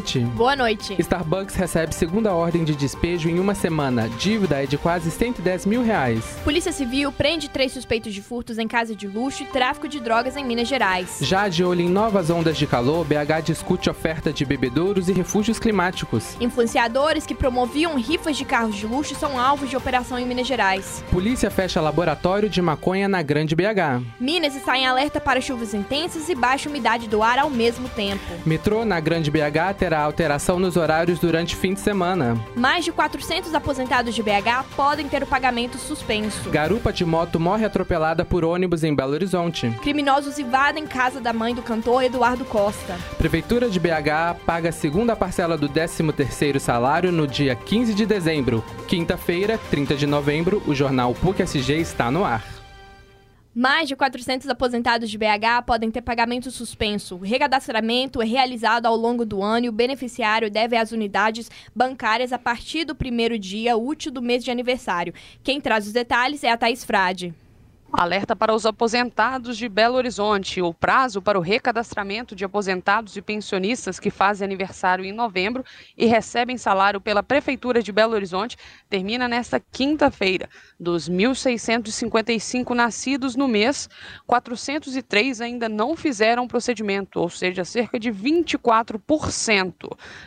noite. Boa noite. Starbucks recebe segunda ordem de despejo em uma semana. Dívida é de quase 110 mil reais. Polícia Civil prende três suspeitos de furtos em casa de luxo e tráfico de drogas em Minas Gerais. Já de olho em novas ondas de calor, BH discute oferta de bebedouros e refúgios climáticos. Influenciadores que promoviam rifas de carros de luxo são alvos de operação em Minas Gerais. Polícia fecha laboratório de maconha na Grande BH. Minas está em alerta para chuvas intensas e baixa umidade do ar ao mesmo tempo. Metrô na Grande BH terá alteração nos horários durante fim de semana. Mais de 400 aposentados de BH podem ter o pagamento suspenso. Garupa de moto morre atropelada por ônibus em Belo Horizonte. Criminosos invadem casa da mãe do cantor Eduardo Costa. Prefeitura de BH paga a segunda parcela do 13º salário no dia 15 de dezembro. Quinta-feira, 30 de novembro, o jornal PUC-SG está no ar. Mais de 400 aposentados de BH podem ter pagamento suspenso. O recadastramento é realizado ao longo do ano e o beneficiário deve às unidades bancárias a partir do primeiro dia útil do mês de aniversário. Quem traz os detalhes é a Thaís Frade. Alerta para os aposentados de Belo Horizonte. O prazo para o recadastramento de aposentados e pensionistas que fazem aniversário em novembro e recebem salário pela Prefeitura de Belo Horizonte termina nesta quinta-feira. Dos 1.655 nascidos no mês, 403 ainda não fizeram procedimento, ou seja, cerca de 24%.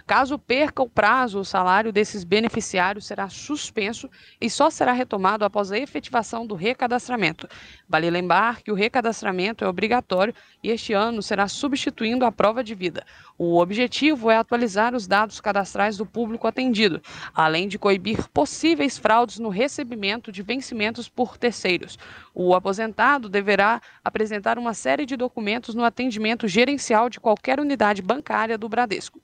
Caso perca o prazo, o salário desses beneficiários será suspenso e só será retomado após a efetivação do recadastramento. Vale lembrar que o recadastramento é obrigatório e este ano será substituindo a prova de vida. O objetivo é atualizar os dados cadastrais do público atendido, além de coibir possíveis fraudes no recebimento de vencimentos por terceiros. O aposentado deverá apresentar uma série de documentos no atendimento gerencial de qualquer unidade bancária do Bradesco.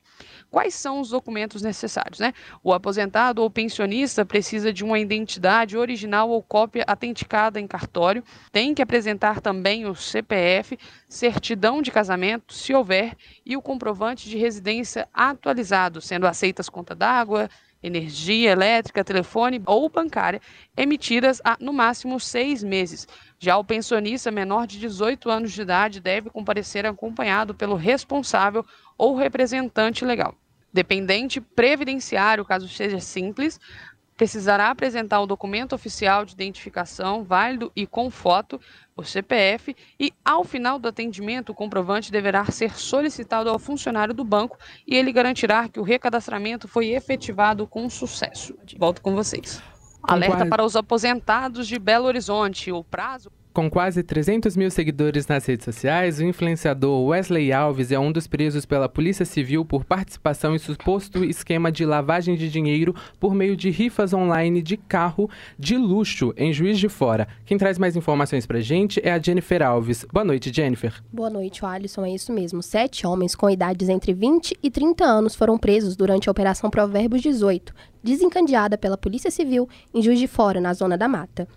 Quais são os documentos necessários? Né? O aposentado ou pensionista precisa de uma identidade original ou cópia autenticada em cartório, tem que apresentar também o CPF, certidão de casamento, se houver, e o comprovante de residência atualizado, sendo aceitas conta d'água, energia elétrica, telefone ou bancária, emitidas há no máximo seis meses. Já o pensionista menor de 18 anos de idade deve comparecer acompanhado pelo responsável ou representante legal. Dependente previdenciário, caso seja simples, precisará apresentar o documento oficial de identificação válido e com foto, o CPF, e ao final do atendimento, o comprovante deverá ser solicitado ao funcionário do banco e ele garantirá que o recadastramento foi efetivado com sucesso. Volto com vocês. Alerta para os aposentados de Belo Horizonte. O prazo com quase 300 mil seguidores nas redes sociais, o influenciador Wesley Alves é um dos presos pela Polícia Civil por participação em suposto esquema de lavagem de dinheiro por meio de rifas online de carro de luxo em Juiz de Fora. Quem traz mais informações pra gente é a Jennifer Alves. Boa noite, Jennifer. Boa noite, Alisson. É isso mesmo. Sete homens com idades entre 20 e 30 anos foram presos durante a Operação Provérbios 18, desencadeada pela Polícia Civil em Juiz de Fora, na Zona da Mata.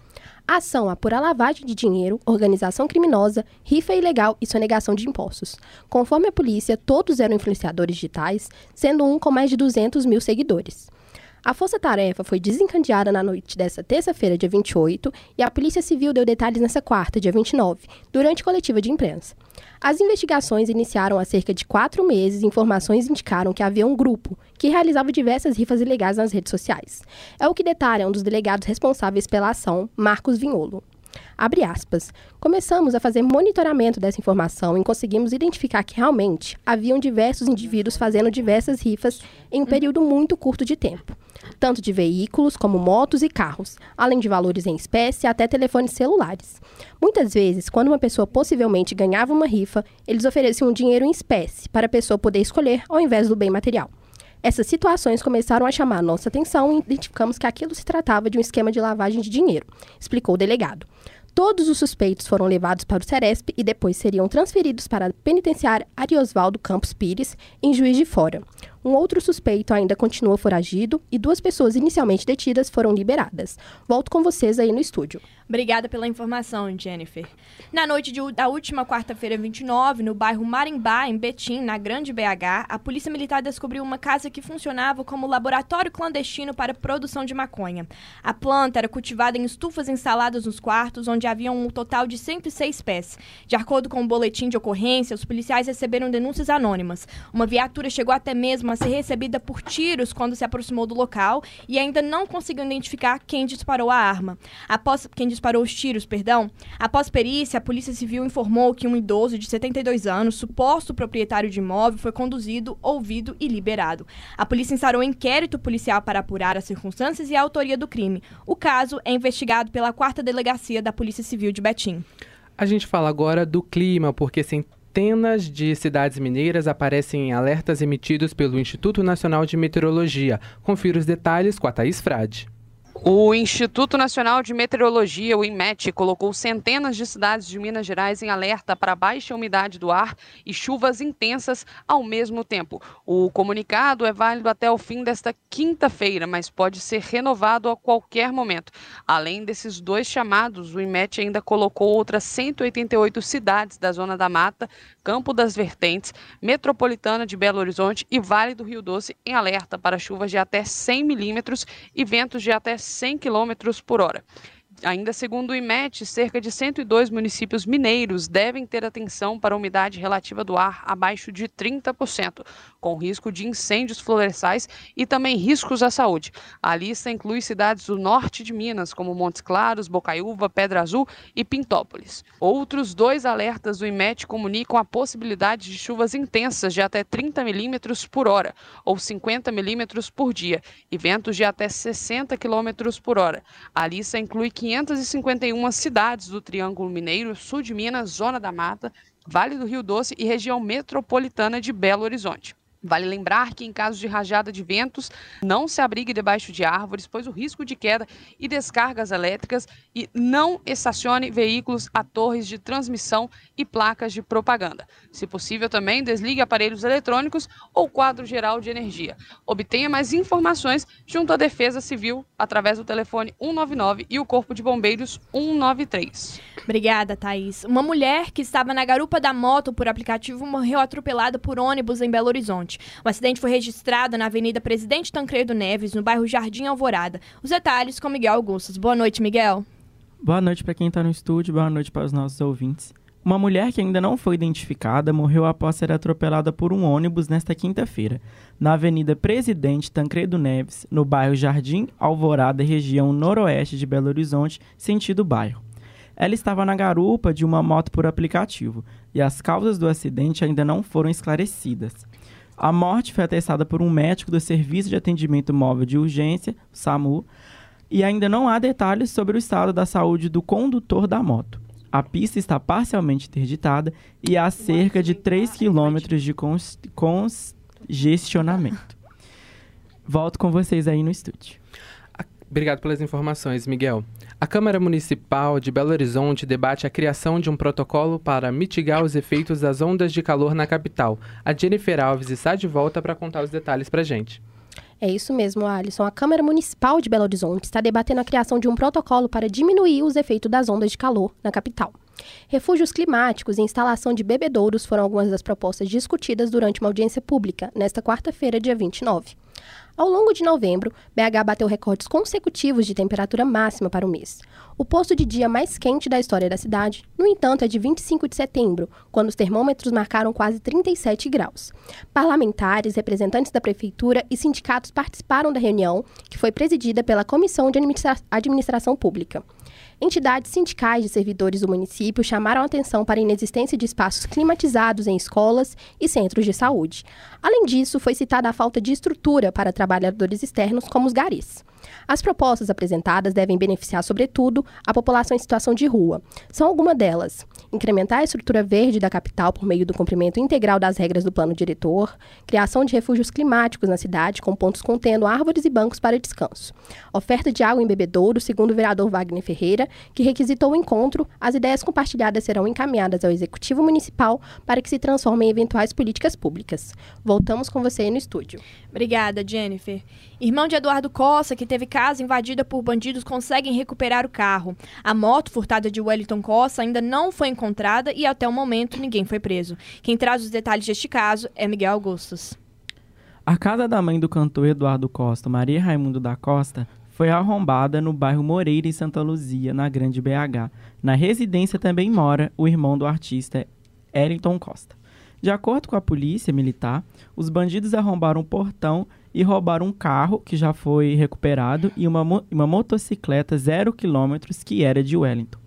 Ação apura lavagem de dinheiro, organização criminosa, rifa ilegal e sonegação de impostos. Conforme a polícia, todos eram influenciadores digitais, sendo um com mais de 200 mil seguidores. A força-tarefa foi desencadeada na noite desta terça-feira, dia 28, e a Polícia Civil deu detalhes nessa quarta, dia 29, durante coletiva de imprensa. As investigações iniciaram há cerca de quatro meses e informações indicaram que havia um grupo que realizava diversas rifas ilegais nas redes sociais. É o que detalha um dos delegados responsáveis pela ação, Marcos Vinholo. Abre aspas. Começamos a fazer monitoramento dessa informação e conseguimos identificar que realmente haviam diversos indivíduos fazendo diversas rifas em um período muito curto de tempo tanto de veículos como motos e carros, além de valores em espécie até telefones celulares. Muitas vezes, quando uma pessoa possivelmente ganhava uma rifa, eles ofereciam dinheiro em espécie para a pessoa poder escolher ao invés do bem material. Essas situações começaram a chamar nossa atenção e identificamos que aquilo se tratava de um esquema de lavagem de dinheiro, explicou o delegado. Todos os suspeitos foram levados para o Ceresp e depois seriam transferidos para a penitenciária Ariosvaldo Campos Pires, em Juiz de Fora. Um outro suspeito ainda continua foragido e duas pessoas inicialmente detidas foram liberadas. Volto com vocês aí no estúdio. Obrigada pela informação, Jennifer. Na noite de, da última quarta-feira, 29, no bairro Marimbá, em Betim, na Grande BH, a Polícia Militar descobriu uma casa que funcionava como laboratório clandestino para produção de maconha. A planta era cultivada em estufas instaladas nos quartos, onde havia um total de 106 pés. De acordo com o boletim de ocorrência, os policiais receberam denúncias anônimas. Uma viatura chegou até mesmo ser recebida por tiros quando se aproximou do local e ainda não conseguiu identificar quem disparou a arma. Após quem disparou os tiros, perdão. Após perícia, a Polícia Civil informou que um idoso de 72 anos, suposto proprietário de imóvel, foi conduzido, ouvido e liberado. A polícia instaurou um inquérito policial para apurar as circunstâncias e a autoria do crime. O caso é investigado pela quarta delegacia da Polícia Civil de Betim. A gente fala agora do clima, porque centenas de cidades mineiras aparecem em alertas emitidos pelo Instituto Nacional de Meteorologia. Confira os detalhes com a Thaís Frade. O Instituto Nacional de Meteorologia, o INMET, colocou centenas de cidades de Minas Gerais em alerta para baixa umidade do ar e chuvas intensas ao mesmo tempo. O comunicado é válido até o fim desta quinta-feira, mas pode ser renovado a qualquer momento. Além desses dois chamados, o INMET ainda colocou outras 188 cidades da Zona da Mata, Campo das Vertentes, Metropolitana de Belo Horizonte e Vale do Rio Doce em alerta para chuvas de até 100 milímetros e ventos de até 100 km por hora. Ainda segundo o IMET, cerca de 102 municípios mineiros devem ter atenção para a umidade relativa do ar abaixo de 30%, com risco de incêndios florestais e também riscos à saúde. A lista inclui cidades do norte de Minas, como Montes Claros, Bocaiúva, Pedra Azul e Pintópolis. Outros dois alertas do IMET comunicam a possibilidade de chuvas intensas de até 30 milímetros por hora, ou 50 milímetros por dia, e ventos de até 60 quilômetros por hora. A lista inclui 551 cidades do Triângulo Mineiro, sul de Minas, Zona da Mata, Vale do Rio Doce e região metropolitana de Belo Horizonte. Vale lembrar que, em caso de rajada de ventos, não se abrigue debaixo de árvores, pois o risco de queda e descargas elétricas e não estacione veículos a torres de transmissão e placas de propaganda. Se possível, também desligue aparelhos eletrônicos ou quadro geral de energia. Obtenha mais informações junto à Defesa Civil através do telefone 199 e o Corpo de Bombeiros 193. Obrigada, Thaís. Uma mulher que estava na garupa da moto por aplicativo morreu atropelada por ônibus em Belo Horizonte. O acidente foi registrado na Avenida Presidente Tancredo Neves, no bairro Jardim Alvorada. Os detalhes com Miguel Augustos. Boa noite, Miguel. Boa noite para quem está no estúdio, boa noite para os nossos ouvintes. Uma mulher que ainda não foi identificada morreu após ser atropelada por um ônibus nesta quinta-feira, na Avenida Presidente Tancredo Neves, no bairro Jardim Alvorada, região noroeste de Belo Horizonte, sentido bairro. Ela estava na garupa de uma moto por aplicativo e as causas do acidente ainda não foram esclarecidas. A morte foi atestada por um médico do Serviço de Atendimento Móvel de Urgência, SAMU, e ainda não há detalhes sobre o estado da saúde do condutor da moto. A pista está parcialmente interditada e há cerca de 3 quilômetros de congestionamento. Volto com vocês aí no estúdio. Obrigado pelas informações, Miguel. A Câmara Municipal de Belo Horizonte debate a criação de um protocolo para mitigar os efeitos das ondas de calor na capital. A Jennifer Alves está de volta para contar os detalhes para gente. É isso mesmo, Alisson. A Câmara Municipal de Belo Horizonte está debatendo a criação de um protocolo para diminuir os efeitos das ondas de calor na capital. Refúgios climáticos e instalação de bebedouros foram algumas das propostas discutidas durante uma audiência pública nesta quarta-feira, dia 29. Ao longo de novembro, BH bateu recordes consecutivos de temperatura máxima para o mês. O posto de dia mais quente da história da cidade, no entanto, é de 25 de setembro, quando os termômetros marcaram quase 37 graus. Parlamentares, representantes da prefeitura e sindicatos participaram da reunião, que foi presidida pela Comissão de Administra Administração Pública. Entidades sindicais de servidores do município chamaram atenção para a inexistência de espaços climatizados em escolas e centros de saúde. Além disso, foi citada a falta de estrutura para trabalhadores externos como os garis. As propostas apresentadas devem beneficiar, sobretudo, a população em situação de rua. São algumas delas: incrementar a estrutura verde da capital por meio do cumprimento integral das regras do plano diretor, criação de refúgios climáticos na cidade com pontos contendo árvores e bancos para descanso, oferta de água em bebedouro, segundo o vereador Wagner Ferreira, que requisitou o encontro, as ideias compartilhadas serão encaminhadas ao Executivo Municipal para que se transformem em eventuais políticas públicas. Voltamos com você aí no estúdio. Obrigada, Jennifer. Irmão de Eduardo Costa, que teve casa invadida por bandidos, conseguem recuperar o carro. A moto furtada de Wellington Costa ainda não foi encontrada e até o momento ninguém foi preso. Quem traz os detalhes deste caso é Miguel Augustus. A casa da mãe do cantor Eduardo Costa, Maria Raimundo da Costa, foi arrombada no bairro Moreira, em Santa Luzia, na Grande BH. Na residência também mora o irmão do artista, Eriton Costa. De acordo com a polícia militar, os bandidos arrombaram um portão e roubaram um carro que já foi recuperado e uma, mo uma motocicleta zero quilômetros que era de Wellington.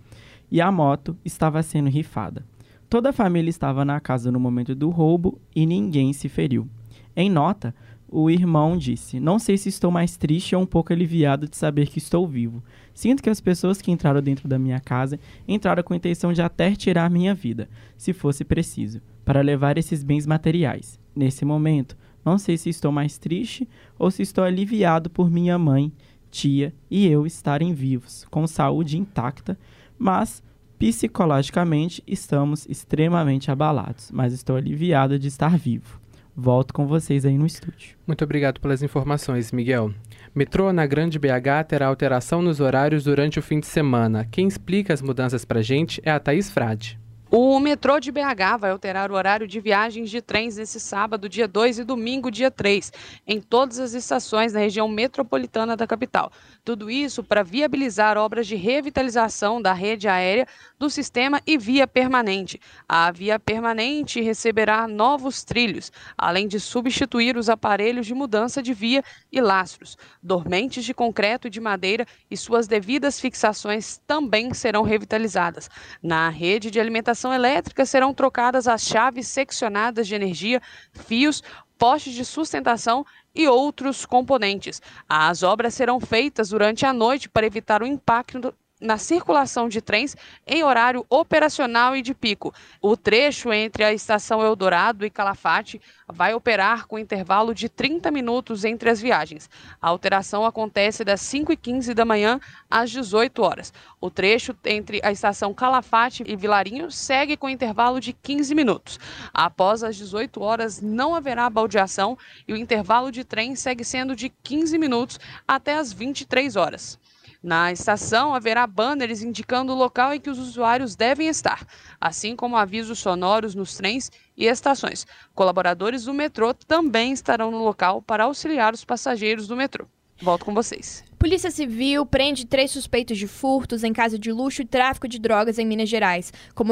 E a moto estava sendo rifada. Toda a família estava na casa no momento do roubo e ninguém se feriu. Em nota, o irmão disse: Não sei se estou mais triste ou um pouco aliviado de saber que estou vivo. Sinto que as pessoas que entraram dentro da minha casa entraram com a intenção de até tirar minha vida, se fosse preciso, para levar esses bens materiais. Nesse momento, não sei se estou mais triste ou se estou aliviado por minha mãe, tia e eu estarem vivos, com saúde intacta, mas psicologicamente estamos extremamente abalados, mas estou aliviado de estar vivo. Volto com vocês aí no estúdio. Muito obrigado pelas informações, Miguel. Metrô na Grande BH terá alteração nos horários durante o fim de semana. Quem explica as mudanças pra gente é a Thaís Frade. O metrô de BH vai alterar o horário de viagens de trens nesse sábado, dia 2 e domingo, dia 3, em todas as estações da região metropolitana da capital. Tudo isso para viabilizar obras de revitalização da rede aérea do sistema e via permanente. A via permanente receberá novos trilhos, além de substituir os aparelhos de mudança de via e lastros. Dormentes de concreto e de madeira e suas devidas fixações também serão revitalizadas. Na rede de alimentação elétrica serão trocadas as chaves seccionadas de energia, fios, postes de sustentação e outros componentes. As obras serão feitas durante a noite para evitar o impacto na circulação de trens em horário operacional e de pico. O trecho entre a estação Eldorado e Calafate vai operar com intervalo de 30 minutos entre as viagens. A alteração acontece das 5h15 da manhã às 18 horas. O trecho entre a estação Calafate e Vilarinho segue com intervalo de 15 minutos. Após as 18 horas não haverá baldeação e o intervalo de trem segue sendo de 15 minutos até as 23 horas. Na estação haverá banners indicando o local em que os usuários devem estar, assim como avisos sonoros nos trens e estações. Colaboradores do metrô também estarão no local para auxiliar os passageiros do metrô. Volto com vocês. Polícia Civil prende três suspeitos de furtos em casa de luxo e tráfico de drogas em Minas Gerais. Com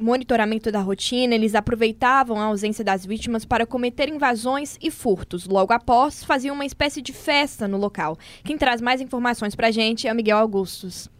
monitoramento da rotina, eles aproveitavam a ausência das vítimas para cometer invasões e furtos. Logo após, faziam uma espécie de festa no local. Quem traz mais informações para a gente é o Miguel Augustos.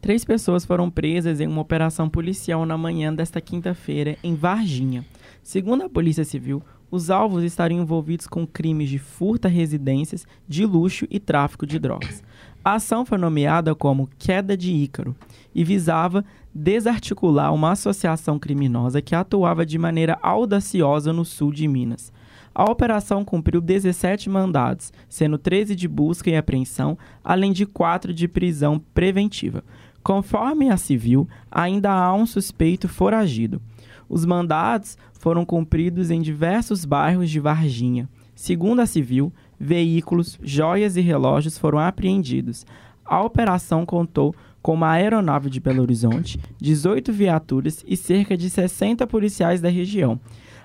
Três pessoas foram presas em uma operação policial na manhã desta quinta-feira em Varginha. Segundo a Polícia Civil, os alvos estariam envolvidos com crimes de furto a residências, de luxo e tráfico de drogas. A ação foi nomeada como Queda de Ícaro e visava desarticular uma associação criminosa que atuava de maneira audaciosa no sul de Minas. A operação cumpriu 17 mandados, sendo 13 de busca e apreensão, além de 4 de prisão preventiva. Conforme a civil, ainda há um suspeito foragido. Os mandados foram cumpridos em diversos bairros de Varginha. Segundo a civil, veículos, joias e relógios foram apreendidos. A operação contou com uma aeronave de Belo Horizonte, 18 viaturas e cerca de 60 policiais da região.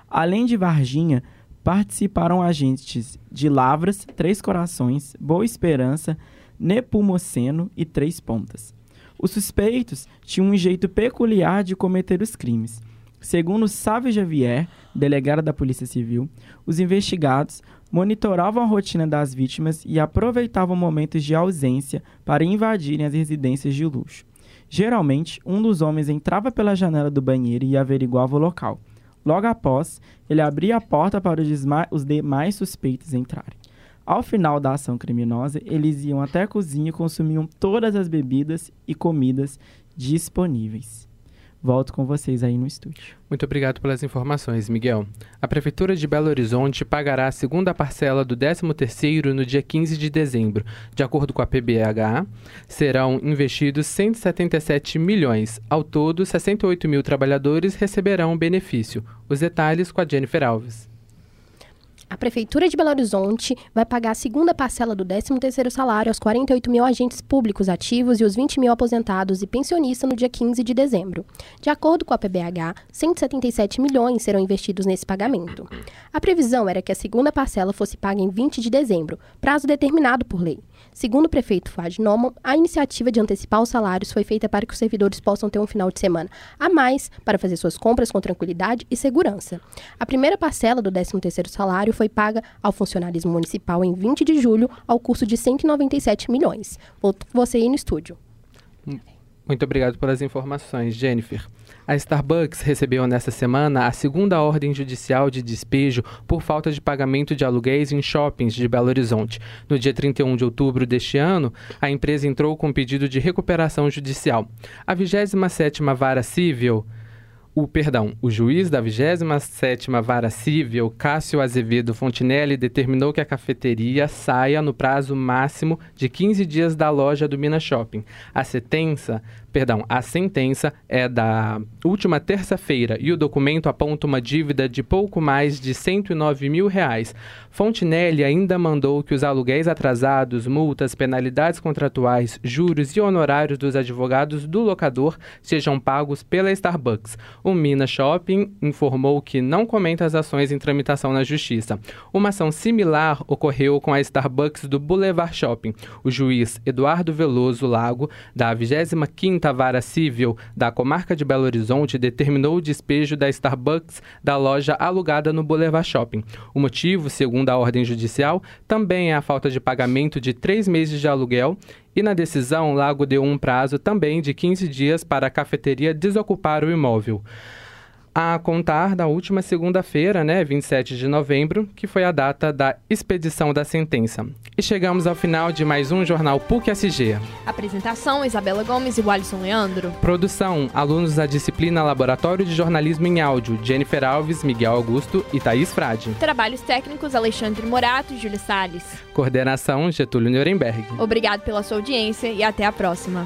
Além de Varginha, participaram agentes de Lavras, Três Corações, Boa Esperança, Nepomuceno e Três Pontas. Os suspeitos tinham um jeito peculiar de cometer os crimes. Segundo Sávio Javier, delegado da Polícia Civil, os investigados monitoravam a rotina das vítimas e aproveitavam momentos de ausência para invadirem as residências de luxo. Geralmente, um dos homens entrava pela janela do banheiro e averiguava o local. Logo após, ele abria a porta para os demais suspeitos entrarem. Ao final da ação criminosa, eles iam até a cozinha e consumiam todas as bebidas e comidas disponíveis. Volto com vocês aí no estúdio. Muito obrigado pelas informações, Miguel. A Prefeitura de Belo Horizonte pagará a segunda parcela do 13º no dia 15 de dezembro. De acordo com a PBH, serão investidos 177 milhões. Ao todo, 68 mil trabalhadores receberão o benefício. Os detalhes com a Jennifer Alves. A Prefeitura de Belo Horizonte vai pagar a segunda parcela do 13º salário aos 48 mil agentes públicos ativos e os 20 mil aposentados e pensionistas no dia 15 de dezembro. De acordo com a PBH, 177 milhões serão investidos nesse pagamento. A previsão era que a segunda parcela fosse paga em 20 de dezembro, prazo determinado por lei. Segundo o prefeito Fad Noman, a iniciativa de antecipar os salários foi feita para que os servidores possam ter um final de semana a mais para fazer suas compras com tranquilidade e segurança. A primeira parcela do 13º salário foi paga ao funcionalismo municipal em 20 de julho, ao custo de 197 milhões. Volto com você aí no estúdio. Muito obrigado pelas informações, Jennifer. A Starbucks recebeu nesta semana a segunda ordem judicial de despejo por falta de pagamento de aluguéis em shoppings de Belo Horizonte. No dia 31 de outubro deste ano, a empresa entrou com pedido de recuperação judicial. A 27ª Vara Civil o perdão, o juiz da 27ª Vara Civil, Cássio Azevedo Fontinelli, determinou que a cafeteria saia no prazo máximo de 15 dias da loja do Minas Shopping. A sentença, perdão, a sentença é da última terça-feira e o documento aponta uma dívida de pouco mais de 109 mil reais. Fontinelli ainda mandou que os aluguéis atrasados, multas, penalidades contratuais, juros e honorários dos advogados do locador sejam pagos pela Starbucks. O Minas Shopping informou que não comenta as ações em tramitação na Justiça. Uma ação similar ocorreu com a Starbucks do Boulevard Shopping. O juiz Eduardo Veloso Lago, da 25ª Vara Civil da Comarca de Belo Horizonte, determinou o despejo da Starbucks da loja alugada no Boulevard Shopping. O motivo, segundo a ordem judicial, também é a falta de pagamento de três meses de aluguel e na decisão, Lago deu um prazo também de 15 dias para a cafeteria desocupar o imóvel a contar da última segunda-feira, né, 27 de novembro, que foi a data da expedição da sentença. E chegamos ao final de mais um Jornal PUC-SG. Apresentação, Isabela Gomes e Walisson Leandro. Produção, alunos da disciplina Laboratório de Jornalismo em Áudio, Jennifer Alves, Miguel Augusto e Thaís Frade. Trabalhos técnicos, Alexandre Morato e Júlio Salles. Coordenação, Getúlio Nuremberg. Obrigado pela sua audiência e até a próxima.